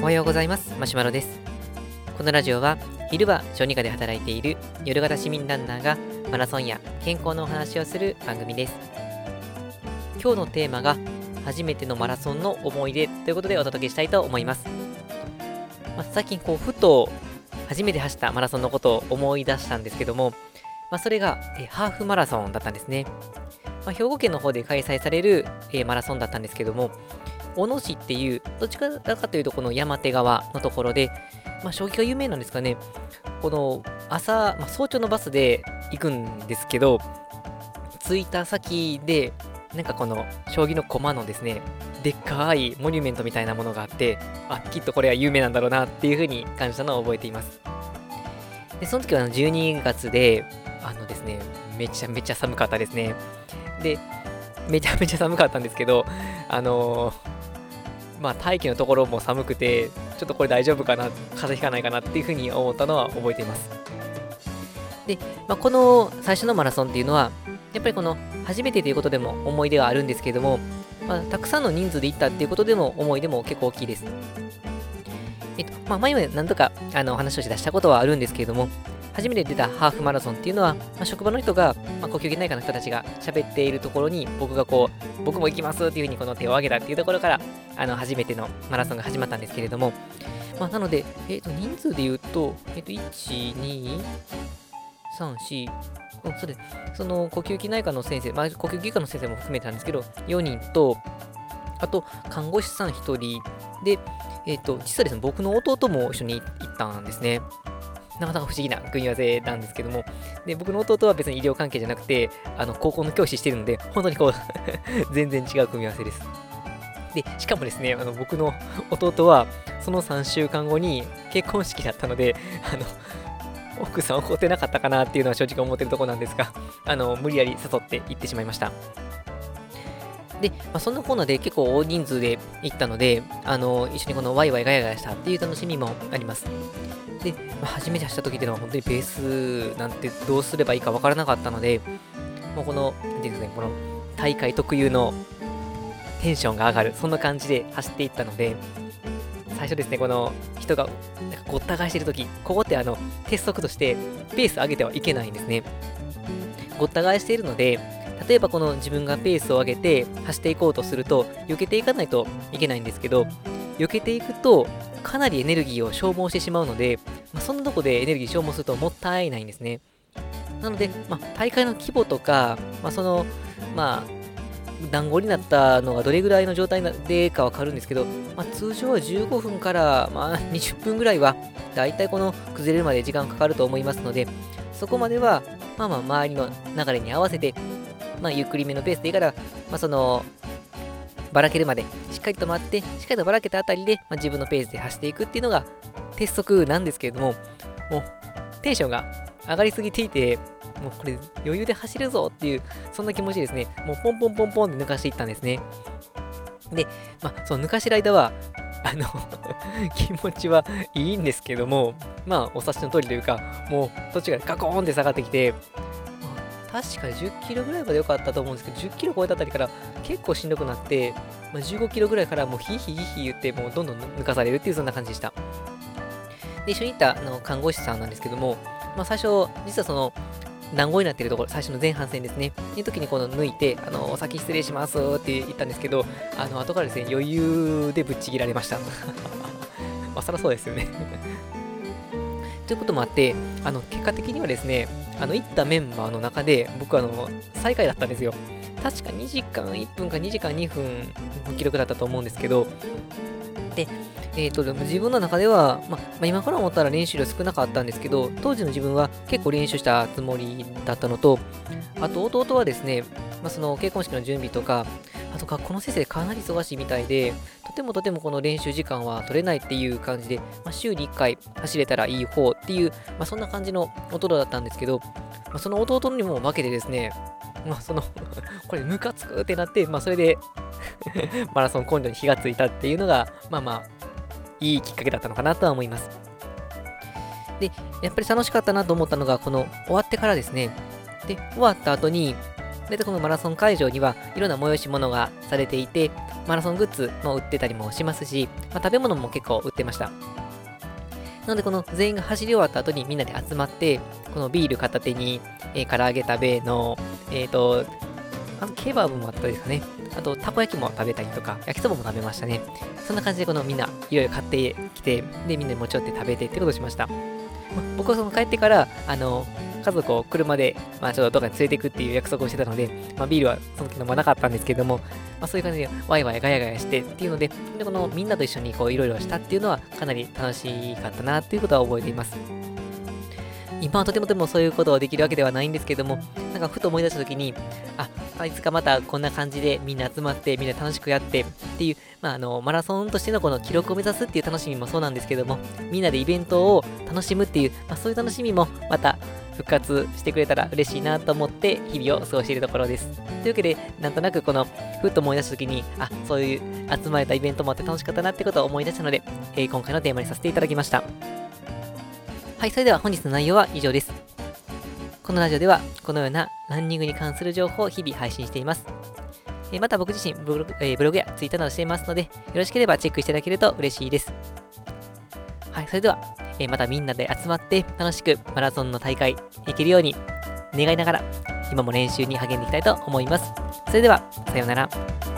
おはようございます。マシュマロです。このラジオは昼は小児科で働いている夜型市民ランナーがマラソンや健康のお話をする番組です。今日のテーマが初めてのマラソンの思い出ということでお届けしたいと思います、まあ、最近こうふと初めて走ったマラソンのことを思い出したんですけども、まあ、それがえハーフマラソンだったんですね、まあ、兵庫県の方で開催されるえマラソンだったんですけども小野市っていう、どっちかというとこの山手側のところで、まあ、将棋が有名なんですかね。この朝、まあ、早朝のバスで行くんですけど、着いた先で、なんかこの将棋の駒のですね、でっかいモニュメントみたいなものがあって、あ、きっとこれは有名なんだろうなっていうふうに感じたのを覚えています。で、その時は12月で、あのですね、めちゃめちゃ寒かったですね。で、めちゃめちゃ寒かったんですけど、あのーまあ、大気のところも寒くて、ちょっとこれ大丈夫かな、風邪ひかないかなっていうふうに思ったのは覚えています。で、まあ、この最初のマラソンっていうのは、やっぱりこの初めてということでも思い出はあるんですけれども、まあ、たくさんの人数で行ったっていうことでも思い出も結構大きいです。えっと、まあ、前まで何とかあの話をし出したことはあるんですけれども、初めて出たハーフマラソンっていうのは、まあ、職場の人が、まあ、呼吸器内科の人たちが喋っているところに、僕がこう、僕も行きますっていうふうにこの手を挙げたっていうところから、あの、初めてのマラソンが始まったんですけれども、まあ、なので、えっ、ー、と、人数で言うと、えっ、ー、と、1、2、3、4、うん、そうです。その呼吸器内科の先生、まあ、呼吸器科の先生も含めたんですけど、4人と、あと、看護師さん1人で、えっ、ー、と、実はですね、僕の弟も一緒に行ったんですね。なかなか不思議な組み合わせなんですけども、で僕の弟は別に医療関係じゃなくて、あの高校の教師してるので、本当にこう 全然違う組み合わせです。で、しかもですね、あの僕の弟は、その3週間後に結婚式だったので、あの、奥さん怒ってなかったかなっていうのは正直思ってるとこなんですが、あの、無理やり誘って行ってしまいました。で、まあ、そんなコーナーで結構大人数で行ったので、あの、一緒にこのワイワイガヤガヤしたっていう楽しみもあります。で、まあ、初めて走った時っていうのは本当にベースなんてどうすればいいかわからなかったので、もうこの、なんていうんですかね、この大会特有のテンションが上がる、そんな感じで走っていったので、最初ですね、この人がなんかごった返してる時、ここってあの、鉄則としてペース上げてはいけないんですね。ごった返しているので、例えばこの自分がペースを上げて走っていこうとすると、避けていかないといけないんですけど、避けていくとかなりエネルギーを消耗してしまうので、まあ、そんなとこでエネルギー消耗するともったいないんですね。なので、まあ、大会の規模とか、まあ、その、まあ、団子になったのがどれぐらいの状態でかわかるんですけど、まあ、通常は15分から、まあ、20分ぐらいは、だいたいこの崩れるまで時間かかると思いますので、そこまでは、まあまあ、周りの流れに合わせて、まあ、ゆっくりめのペースでいいから、まあ、その、ばらけるまでしっかりと待って、しっかりとばらけたあたりで、まあ、自分のペースで走っていくっていうのが鉄則なんですけれども、もうテンションが上がりすぎていて、もうこれ余裕で走るぞっていう、そんな気持ちですね。もうポンポンポンポンって抜かしていったんですね。で、まあ、その抜かしてる間は、あの 気持ちはいいんですけども、まあ、お察しの通りというか、もう途中からガコーンって下がってきて、確かに10キロぐらいまで良かったと思うんですけど、10キロ超えたあたりから結構しんどくなって、まあ、15キロぐらいからもうヒーヒーヒーヒー言って、もうどんどん抜かされるっていうそんな感じでした。で、一緒に行ったあの看護師さんなんですけども、まあ、最初、実はその、団子になってるところ、最初の前半戦ですね。っていう時にこの抜いて、あの、お先失礼しますって言ったんですけど、あの、後からですね、余裕でぶっちぎられました。まあ、そらそうですよね ということもあって、あの、結果的にはですね、あの、行ったメンバーの中で、僕あの、最下位だったんですよ。確か2時間1分か2時間2分の記録だったと思うんですけど、で、えーと、でも自分の中では、まま、今から思ったら練習量少なかったんですけど、当時の自分は結構練習したつもりだったのと、あと弟はですね、まあ、その結婚式の準備とか、あと学校の先生かなり忙しいみたいで、とてもとてもこの練習時間は取れないっていう感じで、まあ、週に1回走れたらいい方っていう、まあ、そんな感じの弟だったんですけど、まあ、その弟にも負けてですね、まあ、その これムカつくってなって、まあ、それで マラソン根性に火がついたっていうのが、まあまあ、いいきっかけだったのかなとは思います。で、やっぱり楽しかったなと思ったのが、この終わってからですね。で、終わった後に、大体このマラソン会場にはいろんな催し物がされていて、マラソングッズも売ってたりもしますし、まあ、食べ物も結構売ってました。なので、この全員が走り終わった後にみんなで集まって、このビール片手に、えー、唐揚げ食べの、えっ、ー、と、あとケバブもあったですかね。あと、たこ焼きも食べたりとか、焼きそばも食べましたね。そんな感じで、このみんないろいろ買ってきて、で、みんなで持ち寄って食べてってことをしました。僕はその帰ってから、あの、家族を車で、まあ、ちょっとどっかに連れていくっていう約束をしてたので、まあ、ビールはその時飲まなかったんですけども、まあ、そういう感じでワイワイガヤガヤしてっていうので、でこのみんなと一緒にこういろいろしたっていうのはかなり楽しかったなっていうことは覚えています。今はとてもとてもそういうことができるわけではないんですけども、なんかふと思い出した時に、ああ、いつかまたこんな感じでみんな集まってみんな楽しくやってっていう、まあ、あのマラソンとしてのこの記録を目指すっていう楽しみもそうなんですけども、みんなでイベントを楽しむっていう、まあ、そういう楽しみもまた復活してくれたら嬉しいなと思って日々を過ごしているところです。というわけで、なんとなくこの、ふっと思い出した時に、あ、そういう集まれたイベントもあって楽しかったなってことを思い出したので、えー、今回のテーマにさせていただきました。はい、それでは本日の内容は以上です。このラジオでは、このようなランニングに関する情報を日々配信しています。えまた僕自身ブログ、えー、ブログやツイッターなどしていますので、よろしければチェックしていただけると嬉しいです。はい、それでは、えー、またみんなで集まって楽しくマラソンの大会行けるように願いながら、今も練習に励んでいきたいと思います。それでは、さようなら。